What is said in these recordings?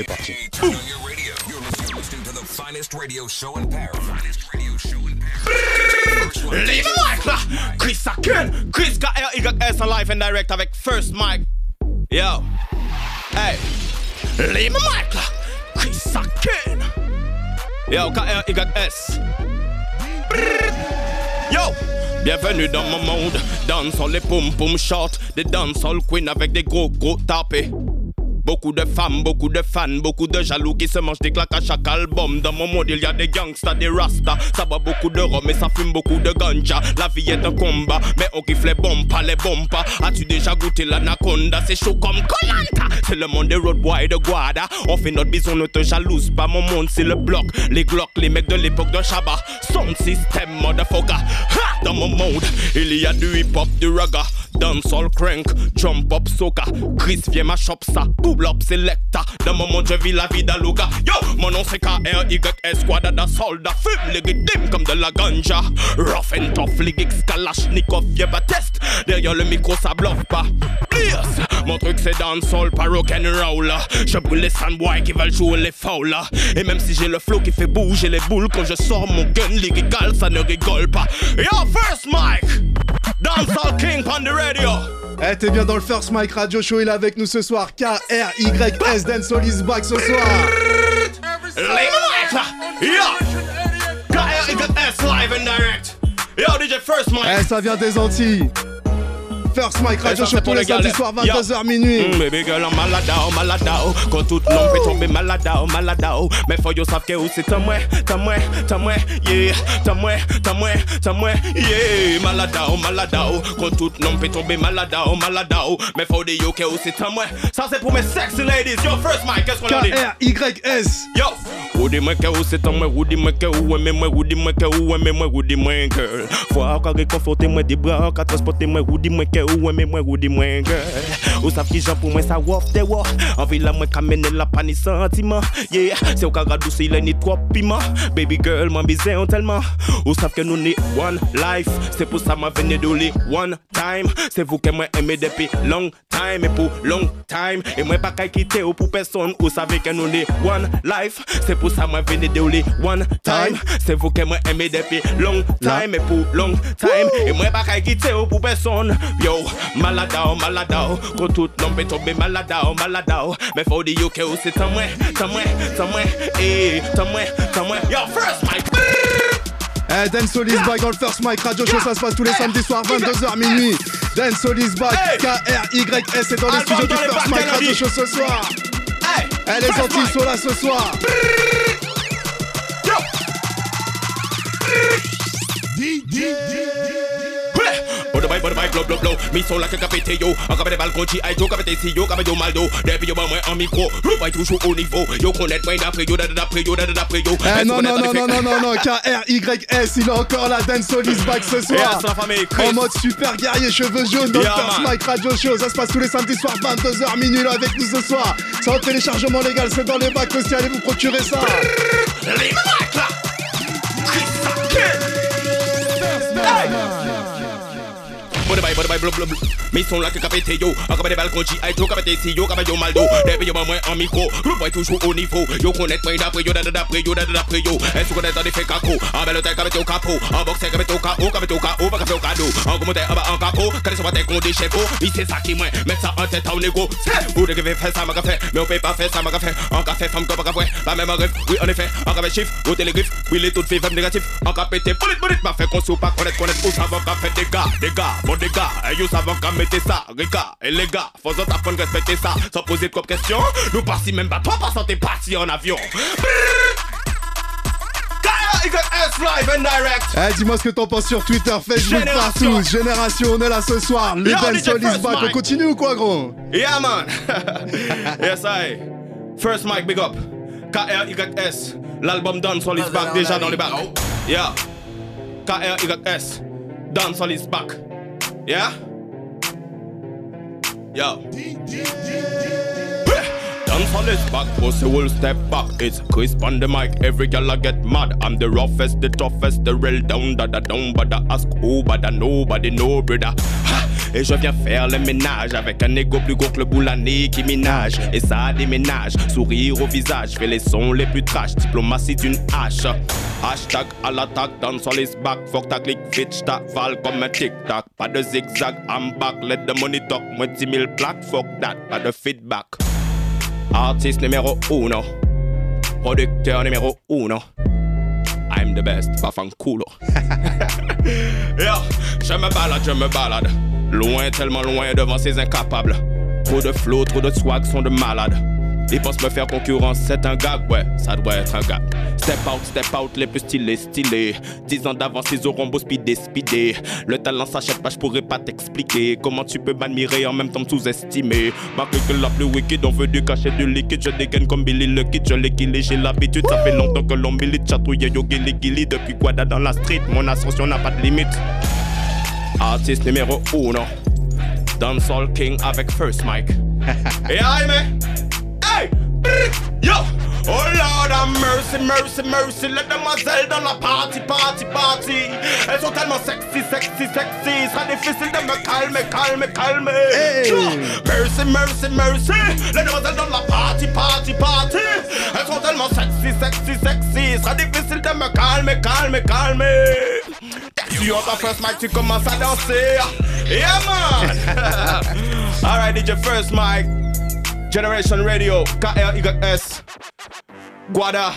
c'est parti. Turn on your radio. You're listening, you're listening to the finest radio show in Paris. Finest radio show in Paris. First one. Leave the mic là Chris Saken Chris K-R-Y-S en live and direct avec First Mic Yo Hey Leave the mic là Chris Saken Yo K-R-Y-S Yo Bienvenue dans mon monde Dansons les poum poum short Des dancehall queen avec des gros gros tapés Beaucoup de femmes, beaucoup de fans, beaucoup de jaloux qui se mangent des claques à chaque album. Dans mon monde, il y a des gangsters, des rastas. Ça boit beaucoup de rhum et ça fume beaucoup de ganja. La vie est un combat, mais on kiffe les bombes, pas les bombes. As-tu déjà goûté l'anaconda? C'est chaud comme Colanta. C'est le monde des road boys de Guada. On fait notre bison, ne te jalouse pas. Mon monde, c'est le bloc. Les glocks, les mecs de l'époque de Shabba. Sound system, motherfucker. Ha! Dans mon monde, il y a du hip-hop, du raga. Dancehall crank, jump up soca. Chris vient ma shop ça, double up selecta. Dans mon monde je vis la vie d'Aluga. Yo, mon nom c'est K-R-Y-S, squadada soldat. Fume légitime comme de la ganja. Rough and tough, Ligix, Kalashnikov, y'a pas test. Derrière le micro ça bluffe pas. Yes, mon truc c'est dancehall, pas rock and roll. Je brûle les sandboys qui veulent jouer les fouls. Et même si j'ai le flow qui fait bouger les boules, quand je sors mon gun lyrical, ça ne rigole pas. Yo, first mic! Dancehall King on the radio! Eh, t'es bien dans le First Mike Radio Show, il est avec nous ce soir. K-R-Y-S, Dancehall is back ce soir. Yo! K-R-Y-S live and direct! Yo, DJ First Mic! Eh, ça vient des Antilles. First Mike Radio Show tous pour les samedis soirs, Yo. 22h minuit. Mm, baby girl, I'm maladao, maladao Quand toute l'homme fait tomber maladao, maladao Mais faut yo savent que où c'est moi, t'as moi, t'as moi, yeah. T'as moi, t'as moi, t'as moi, yeah. Maladao, maladao Quand toute l'homme fait tomber maladao, maladao Mais faut des yo que où c'est moi Ça c'est pour mes sexy ladies. Yo, first mic, qu'est-ce qu'on a dit? K-R-Y-S. Yo. Ou dis-moi que où c'est moi, ou dis-moi que où aimez-moi, ou dis-moi que où aimez-moi, ou dis-moi girl. Faut encore réconforter moi des bras, qu'à transporter moi, ou dis-moi que ke ou wè mè mwen ou di mwen girl Ou sav ki jan pou mwen sa wof te wof. Anvi la mwen kamene la pa ni sentiman Yeah, se ou ka radousi le ni trop piman. Baby girl mwen bize yon telman. Ou sav ke nou ni one life. Se pou sa mwen vene do li one time. Se vou ke mwen eme depi long time. E pou long time E mwen pa kay kite ou pou person. Ou savi ke nou ni one life. Se pou sa mwen vene do li one time. Se vou ke mwen eme depi long time. E pou long time E mwen pa kay kite ou pou person. Yo maladao, maladao. Quand tout l'homme peut tomber maladao, maladao. Mais faut dire que où c'est t'as moi, t'as moi, t'as moi Eh, t'as moi, t'as moi Yo, first mic. Eh, Dancehall is back dans le First Mike Radio Show, ça se passe tous les samedis soirs, 22h minuit. Dancehall is back, Hey. K-R-Y-S, est dans les studios du First Mike Radio. Show ce soir. Hey, Eh, les Antilles mic. sont là ce soir. Yo. Bada bye, bada bye, blow, blow, blow. Mi son like a capete, yo. En capé des balcons, G.I. Joe, capé si yo, capé yo maldo. Depuis yo, bah, moi, en micro. Le bail toujours au niveau. Yo, connaître, moi, d'après yo, d'après yo, d'après yo. Eh, non, non, non, non, non, non, non, K-R-Y-S, il est encore là, Dancehall is back ce soir. La. En mode super guerrier, cheveux jaunes dans Yeah, le First man. Mike Radio Show. Ça se passe tous les samedis soirs, 22h minuit là avec nous ce soir. C'est en téléchargement légal, c'est dans les bacs aussi, allez vous procurer ça. Bada bye, bada bye, blow, blow, blow. Mi son like a capete, yo. En capé des balcons, G.I. Joe, capé si yo, capé yo maldo. Depuis yo, bah, moi, en micro. Toujours au niveau. Yo, connaître, moi, d'après yo, d'après yo, d'après yo. Est-ce que connaître dans des faits caco? En belle tête, capé au capot. En boxe, capé au KO, capé au KO, pas capé au cadeau. En commentaire, en bas, en capot. Quand ils sont pas qu'on des chefs, oui, c'est ça qui moi. Mettre ça en tête, en égo. Vous devez faire ça, ma café. Mais on peut pas faire ça, ma café. En café, femme, comme café. Pas même en rêve. Oui, en effet. En café, chiffre. Au télégriffe. Oui, les toutes filles, femmes négatives. En café, t'es bullet, bullet. M'a fait qu'on sou pas connaître, connaître. Où ça va, fait des gars, des gars, des gars. Et you savent qu'à mettre ça, les gars. Et les gars, faut apprendre à respecter ça. Sans poser de question. Nous partis même pas, toi, pas t'es parti en avion. Live and direct. Eh, dis-moi ce que t'en penses sur Twitter, Facebook, Génération. partout. Génération, on est là ce soir. Les Yo, DJ Dancehall is First back. On continue ou quoi, gros? Yeah, man. yes, I. First mic, big up. K-R-Y-S. L'album Dancehall is back déjà dans les bacs. Yeah. K-R-Y-S. Dancehall is back. Yeah? Yo. Dancehall is back, pussy will step back. It's crisp on the mic, every gal I get mad. I'm the roughest, the toughest, the real down, da da down, but I ask who, but I nobody know, brother. Et je viens faire le ménage avec un ego plus gros que le boulani qui minage. Et ça déménage, sourire au visage, fais les sons les plus trash, diplomatie d'une hache. Hashtag à l'attaque, dans sur les back, fuck ta click, fit, ta val comme un tic-tac. Pas de zigzag, I'm back, let the money talk, moi 10 000 plaques, fuck that, pas de feedback. Artiste numéro uno, producteur numéro uno. I'm the best, Fafan culo. Yo, je me balade, je me balade. Loin, tellement loin devant ces incapables. Trop de flow, trop de swag sont de malades. Ils pensent me faire concurrence, c'est un gag, ouais, ça doit être un gag. Step out, step out, les plus stylés, stylés. Dix ans d'avance, ils auront beau speeder, speeder. Le talent s'achète pas, je pourrais pas t'expliquer. Comment tu peux m'admirer en même temps me sous-estimer? Ma que la plus wicked, on veut du cachet du liquide. Je dégaine comme Billy le Kid, je l'équilibre, j'ai l'habitude. Ça fait longtemps que l'on milite, chatouille yo gilly gilly. Depuis Guada dans la street, mon ascension n'a pas de limite. Artiste numéro uno. Dancehall King avec First Mike. Et aïe, mais. Yo! Oh Lord have mercy, mercy, mercy. Les demoiselles dans la party, party, party. Elles sont tellement sexy, sexy, sexy. Sera difficile de me calmer, calmer, calmer. Hey! Mercy, mercy, mercy. Les demoiselles dans la party, party, party. Elles sont tellement sexy, sexy, sexy. Sera difficile de me calmer, calmer, calmer. Tu entends First Mike, tu commences à danser. Yeah, man! Alright, DJ First Mike. Generation Radio, KRYS, Guada.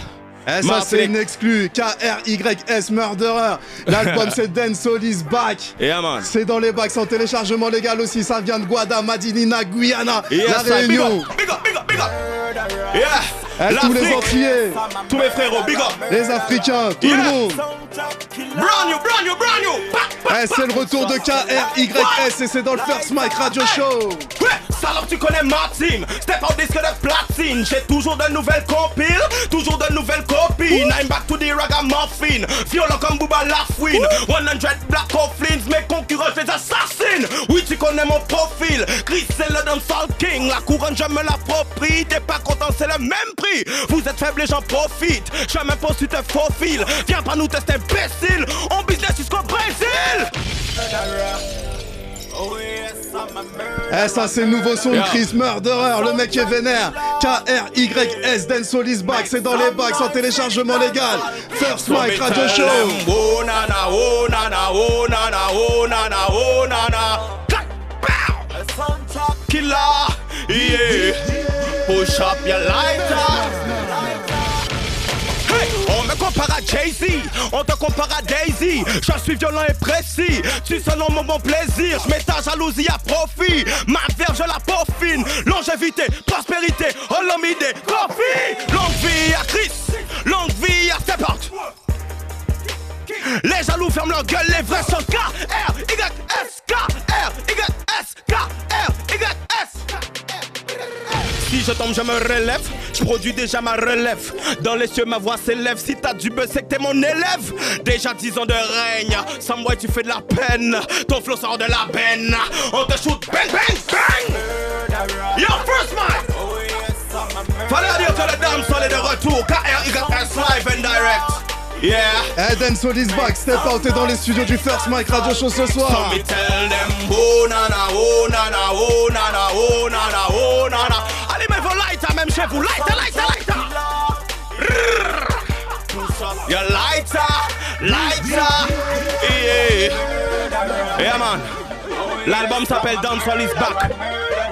Eh, ça c'est une exclue, K-R-Y-S Murderer. L'album c'est Dance Soul is Back. Yeah. C'est dans les bacs, en téléchargement légal aussi. Ça vient de Guada, Madinina, Guyana, Yes, La Réunion. up, big up, big up, big up. Yeah. Eh, tous les. Antillais, Tous mes frérots, big up. les Africains, tout Yeah. le monde. Pa, pa, Eh, c'est le retour de KRYS et c'est dans le First Mike Radio Show. Ouais, salope, tu connais ma team. Step out disque de platine. J'ai toujours de nouvelles compiles, toujours de nouvelles copines. I'm back to the ragamuffin. Violent comme Booba Lafouine. 100 black coffins. Mes concurrents, je les assassine. Oui, tu connais mon profil. Chris, c'est le dancehall king. La couronne, je me l'approprie. T'es pas content, c'est le même Vous êtes faible et j'en profite. Je m'impose, tu te faufiles. Viens pas nous tester, imbécile. On business jusqu'au Brésil. Eh, ça c'est le nouveau son de. Chris Murderer, le mec est vénère. K-R-Y-S, Dance Soul is Back, c'est dans les bacs, en téléchargement légal. First Mike Radio Show. Oh nana, oh nana, oh nana, oh nana, oh nana. Killer, yeah. Push up your lighter. On me compare à Jay-Z, on te compare à Daisy. Je suis violent et précis, tu selon mon bon plaisir. Je mets ta jalousie à profit, ma verge la peaufine. Longévité, prospérité, holomide, coffee. Longue vie à Chris, longue vie à Step Out. Les jaloux ferment leur gueule, les vrais sont K, je tombe, je me relève. Je produis déjà ma relève. Dans les cieux, ma voix s'élève. Si t'as du buzz, c'est que t'es mon élève. Déjà 10 ans de règne. Sans moi, tu fais de la peine. Ton flow sort de la benne. On te shoot, bang, bang, bang. Yo, first man. Fallait dire que le dame sol est de retour. K-R-Y-S live and direct. Yeah. Dance Soul is Back, Step Out est dans les studios du First Mike Radio Show ce So soir. me tell them, oh nana, oh nana, oh nana, oh nana, oh nana. Même chez vous. Lighter, lighter, lighter. Your lighter, lighter. Yeah. Yeah, man. L'album s'appelle Dancehall is Back.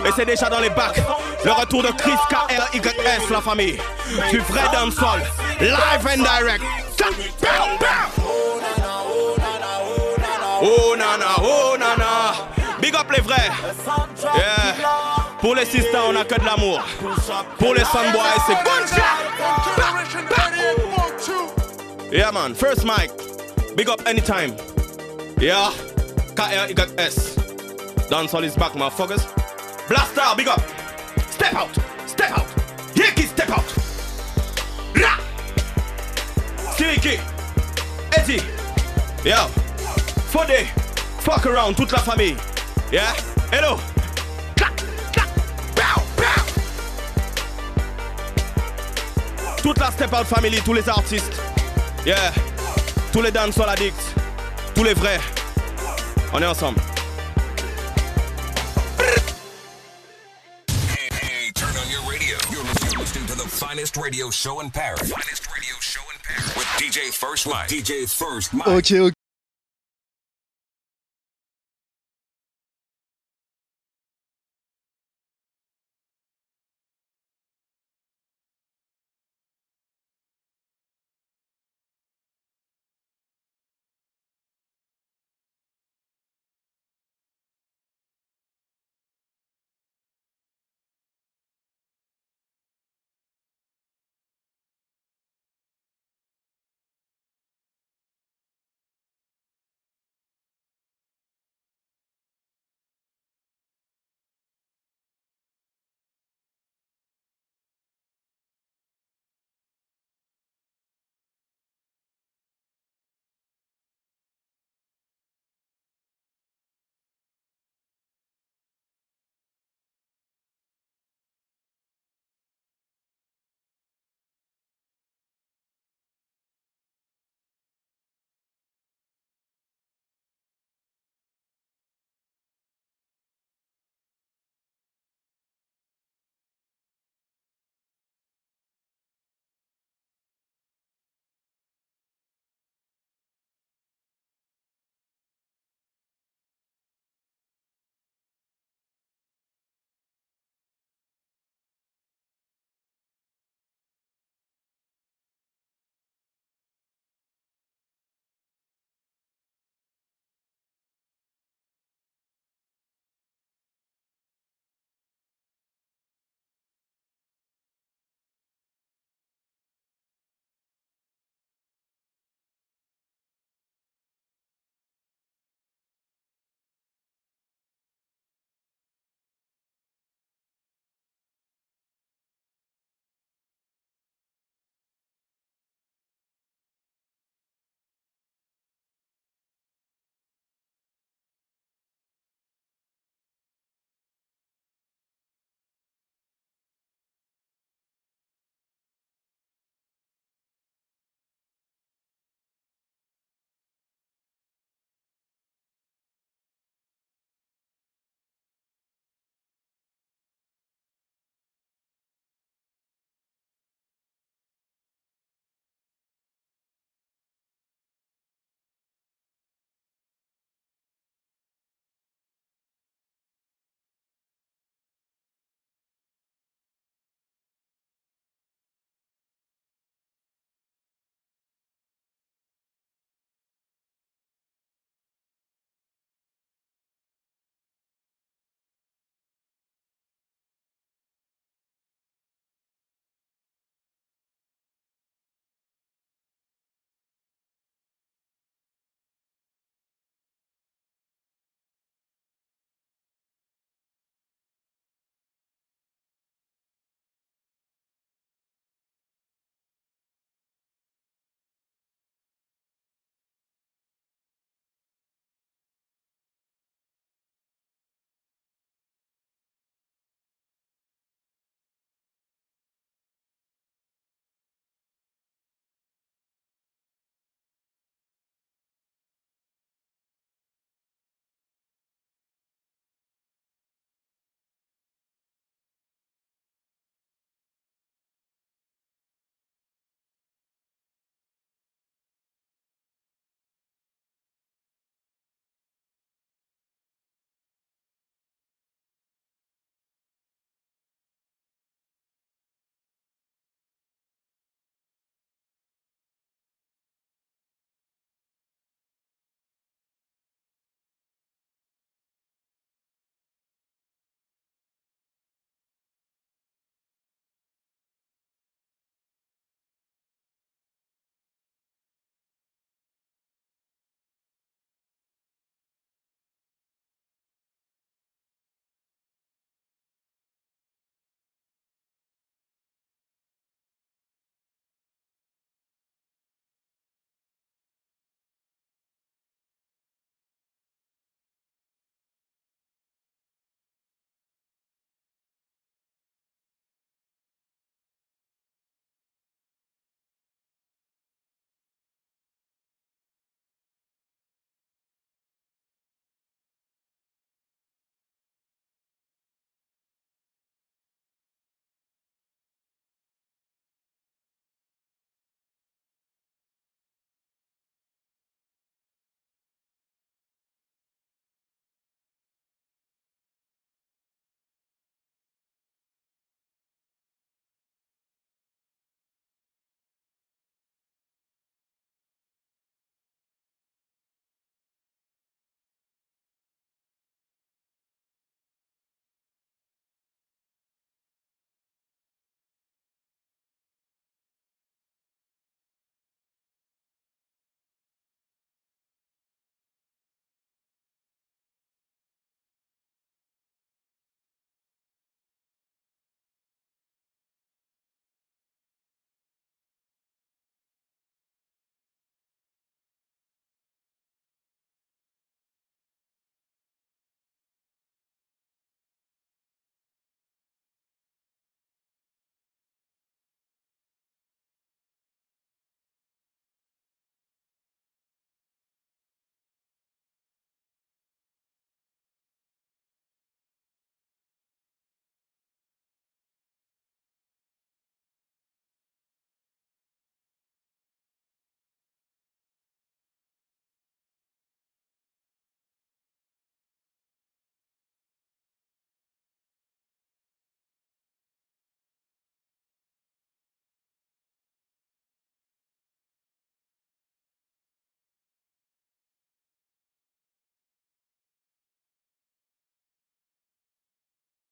Et c'est déjà dans les bacs. Le retour de Chris K-R-Y-S, la famille. Du vrai dancehall. Live and direct. Oh nana, oh nana. Big up les vrais. Yeah. Pour les sisters, on a que de l'amour. Pour les sunboys, c'est gunshot. Yeah man, first mic. Big up anytime. Yeah. K-R-Y-S. Dancehall is back, motherfuckers. Blaster, big up. Step out. Step out. Yankee, step out. Ra. Siriki. Eddie. Yo. Fodé. Fuck around, toute la famille. Yeah. Hello. toute la Step Out Family, tous les artistes. Yeah. Tous les dancehall addicts. Tous les vrais. On est ensemble. Ok.